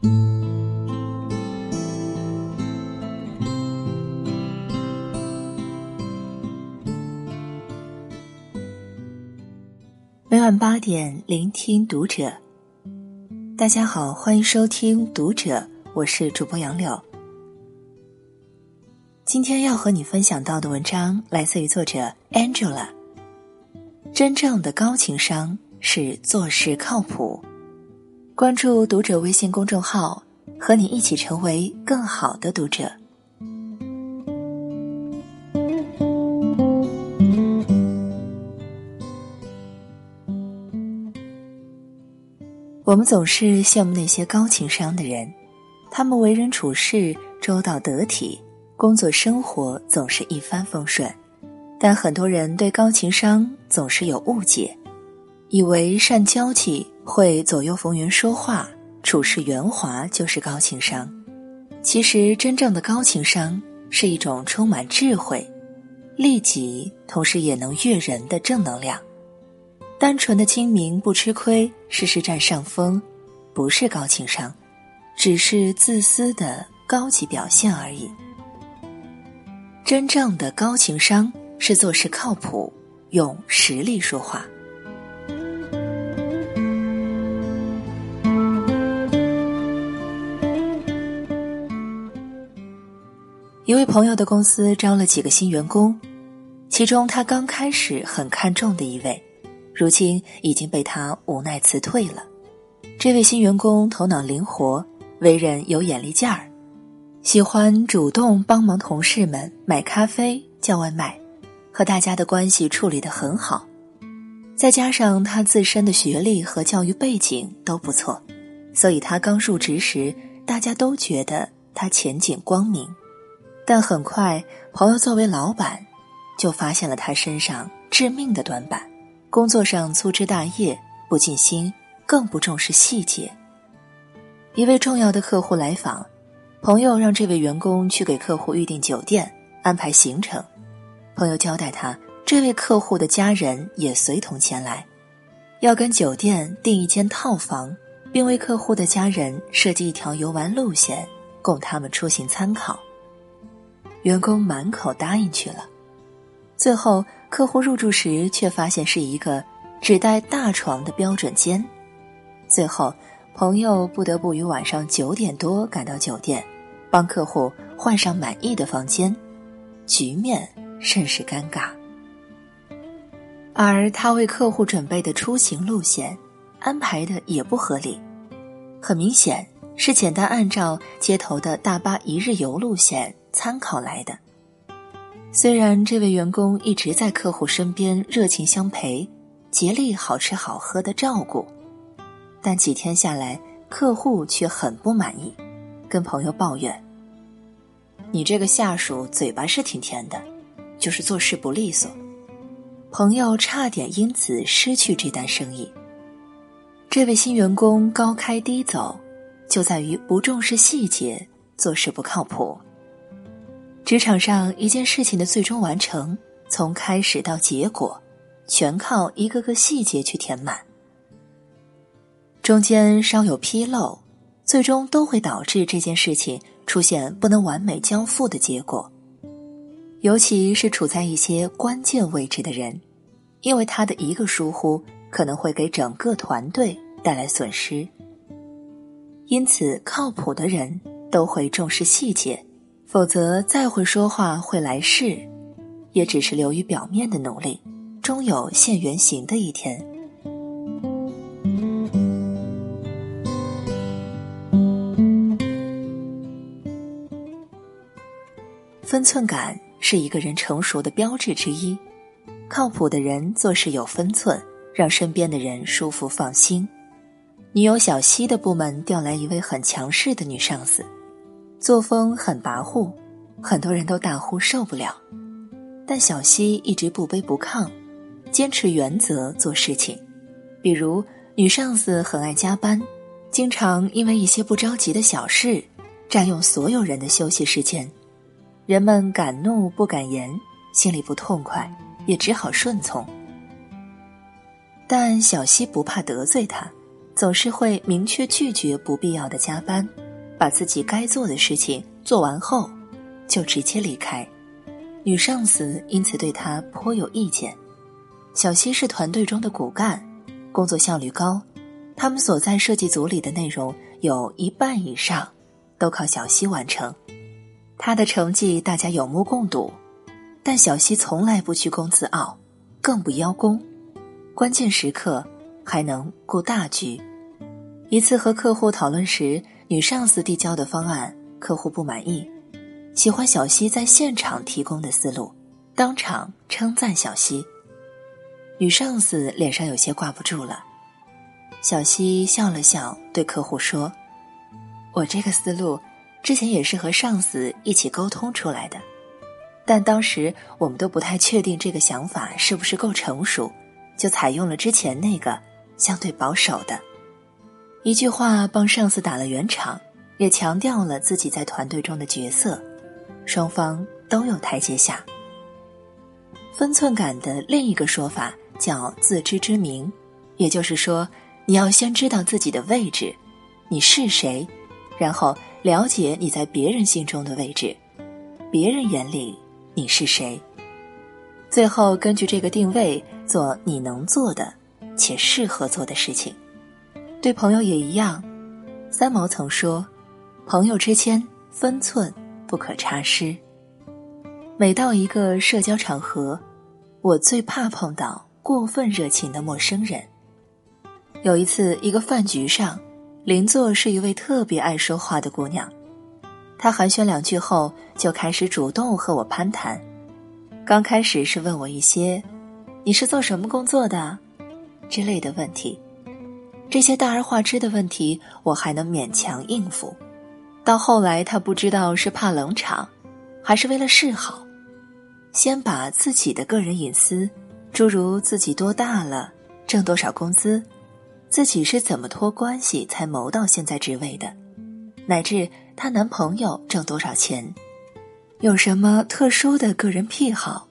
每晚八点，聆听读者。大家好，欢迎收听《读者》，我是主播杨柳。今天要和你分享到的文章来自于作者 Angela。真正的高情商是做事靠谱。关注《读者》微信公众号，和你一起成为更好的读者。我们总是羡慕那些高情商的人，他们为人处事周到得体，工作生活总是一帆风顺。但很多人对高情商总是有误解，以为善交际、会左右逢源说话、处事圆滑就是高情商。其实，真正的高情商是一种充满智慧、利己，同时也能悦人的正能量。单纯的精明不吃亏，事事占上风，不是高情商，只是自私的高级表现而已。真正的高情商是做事靠谱，用实力说话。一位朋友的公司招了几个新员工，其中他刚开始很看重的一位。如今已经被他无奈辞退了。这位新员工头脑灵活，为人有眼力劲儿，喜欢主动帮忙同事们买咖啡、叫外卖，和大家的关系处理得很好。再加上他自身的学历和教育背景都不错，所以他刚入职时，大家都觉得他前景光明。但很快，朋友作为老板，就发现了他身上致命的短板。工作上粗枝大叶，不尽心，更不重视细节。一位重要的客户来访，朋友让这位员工去给客户预订酒店、安排行程。朋友交代他，这位客户的家人也随同前来，要跟酒店订一间套房，并为客户的家人设计一条游玩路线，供他们出行参考。员工满口答应去了，最后。客户入住时，却发现是一个只带大床的标准间。最后，朋友不得不于晚上九点多赶到酒店，帮客户换上满意的房间，局面甚是尴尬。而他为客户准备的出行路线安排的也不合理，很明显是简单按照街头的大巴一日游路线参考来的。虽然这位员工一直在客户身边热情相陪，竭力好吃好喝的照顾，但几天下来，客户却很不满意，跟朋友抱怨：“你这个下属嘴巴是挺甜的，就是做事不利索。”朋友差点因此失去这单生意。这位新员工高开低走，就在于不重视细节，做事不靠谱。职场上一件事情的最终完成，从开始到结果，全靠一个个细节去填满。中间稍有纰漏，最终都会导致这件事情出现不能完美交付的结果。尤其是处在一些关键位置的人，因为他的一个疏忽，可能会给整个团队带来损失。因此，靠谱的人都会重视细节。否则，再会说话、会来事，也只是流于表面的努力，终有现原形的一天。分寸感是一个人成熟的标志之一。靠谱的人做事有分寸，让身边的人舒服放心。女友小西的部门调来一位很强势的女上司。作风很跋扈，很多人都大呼受不了。但小西一直不卑不亢，坚持原则做事情。比如女上司很爱加班，经常因为一些不着急的小事，占用所有人的休息时间。人们敢怒不敢言，心里不痛快，也只好顺从。但小西不怕得罪他，总是会明确拒绝不必要的加班，把自己该做的事情做完后，就直接离开。女上司因此对他颇有意见。小西是团队中的骨干，工作效率高，他们所在设计组里的内容有一半以上都靠小西完成。他的成绩大家有目共睹，但小西从来不居功自傲，更不邀功，关键时刻还能顾大局。一次和客户讨论时，女上司递交的方案，客户不满意，喜欢小西在现场提供的思路，当场称赞小西。女上司脸上有些挂不住了，小西笑了笑，对客户说：“我这个思路。”之前也是和上司一起沟通出来的，但当时我们都不太确定这个想法是不是够成熟，就采用了之前那个相对保守的。一句话帮上司打了圆场，也强调了自己在团队中的角色，双方都有台阶下。分寸感的另一个说法叫自知之明，也就是说，你要先知道自己的位置，你是谁，然后。了解你在别人心中的位置，别人眼里你是谁？最后根据这个定位做你能做的且适合做的事情。对朋友也一样。三毛曾说：“朋友之间分寸不可差失。”每到一个社交场合，我最怕碰到过分热情的陌生人。有一次，一个饭局上。邻座是一位特别爱说话的姑娘，她寒暄两句后就开始主动和我攀谈。刚开始是问我一些“你是做什么工作的”之类的问题，这些大而化之的问题我还能勉强应付。到后来，她不知道是怕冷场，还是为了示好，先把自己的个人隐私，诸如自己多大了、挣多少工资。自己是怎么托关系才谋到现在职位的，乃至她男朋友挣多少钱，有什么特殊的个人癖好，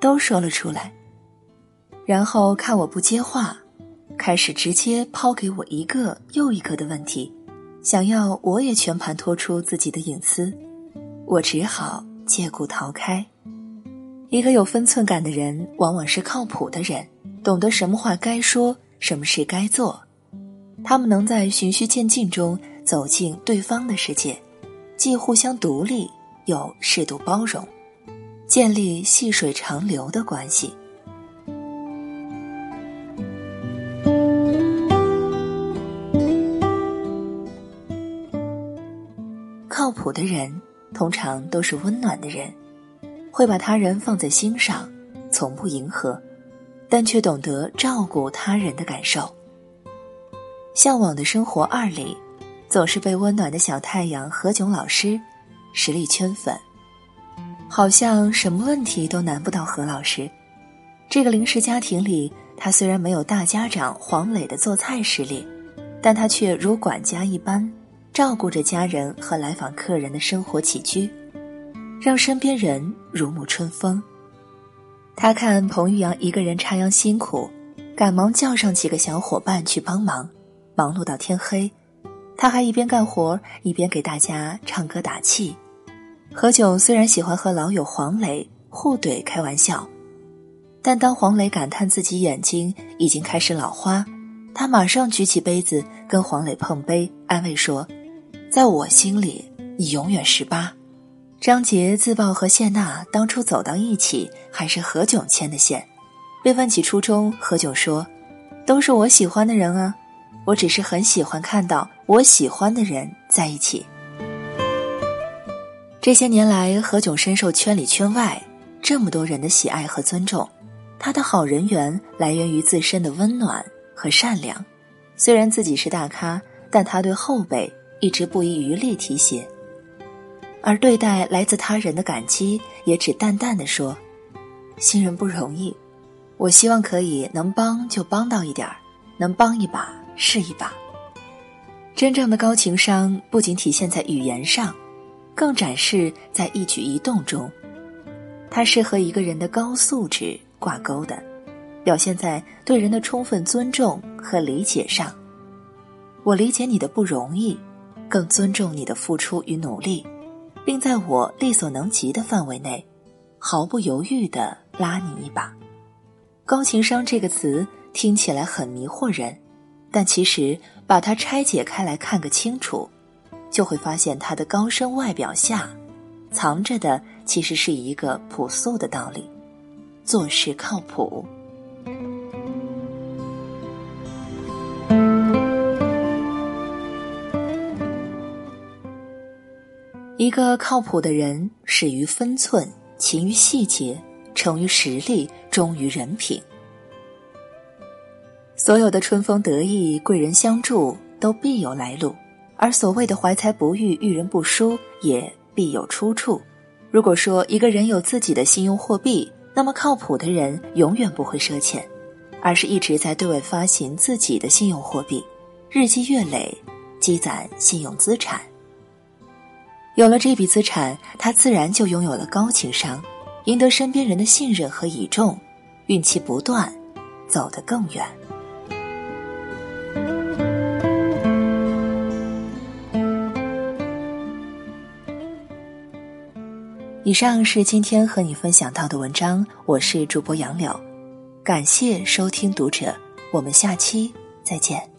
都说了出来。然后看我不接话，开始直接抛给我一个又一个的问题，想要我也全盘托出自己的隐私，我只好借故逃开。一个有分寸感的人，往往是靠谱的人，懂得什么话该说。什么事该做？他们能在循序渐进中走进对方的世界，既互相独立又适度包容，建立细水长流的关系。苦的人通常都是温暖的人，会把他人放在心上，从不迎合。但却懂得照顾他人的感受。《向往的生活二》里，总是被温暖的小太阳何炅老师实力圈粉，好像什么问题都难不到何老师。这个临时家庭里，他虽然没有大家长黄磊的做菜实力，但他却如管家一般照顾着家人和来访客人的生活起居，让身边人如沐春风。他看彭玉阳一个人插秧辛苦，赶忙叫上几个小伙伴去帮忙，忙碌到天黑。他还一边干活一边给大家唱歌打气。何炅虽然喜欢和老友黄磊互怼开玩笑，但当黄磊感叹自己眼睛已经开始老花，他马上举起杯子跟黄磊碰杯，安慰说：“在我心里，你永远十八。”张杰自曝和谢娜当初走到一起还是何炅牵的线，被问起初衷，何炅说：“都是我喜欢的人啊，我只是很喜欢看到我喜欢的人在一起。”这些年来，何炅深受圈里圈外这么多人的喜爱和尊重，他的好人缘来源于自身的温暖和善良。虽然自己是大咖，但他对后辈一直不遗余力提携。而对待来自他人的感激，也只淡淡的说：“新人不容易，我希望可以能帮就帮到一点儿，能帮一把是一把。”真正的高情商不仅体现在语言上，更展示在一举一动中。它是和一个人的高素质挂钩的，表现在对人的充分尊重和理解上。我理解你的不容易，更尊重你的付出与努力，并在我力所能及的范围内，毫不犹豫的拉你一把。高情商这个词听起来很迷惑人，但其实把它拆解开来看个清楚，就会发现它的高深外表下，藏着的其实是一个朴素的道理：做事靠谱。一个靠谱的人，始于分寸，勤于细节，成于实力，忠于人品。所有的春风得意、贵人相助，都必有来路；而所谓的怀才不遇、遇人不淑，也必有出处。如果说一个人有自己的信用货币，那么靠谱的人永远不会赊欠，而是一直在对外发行自己的信用货币，日积月累，积攒信用资产。有了这笔资产，他自然就拥有了高情商，赢得身边人的信任和倚重，运气不断，走得更远。以上是今天和你分享到的文章，我是主播杨柳，感谢收听读者，我们下期再见。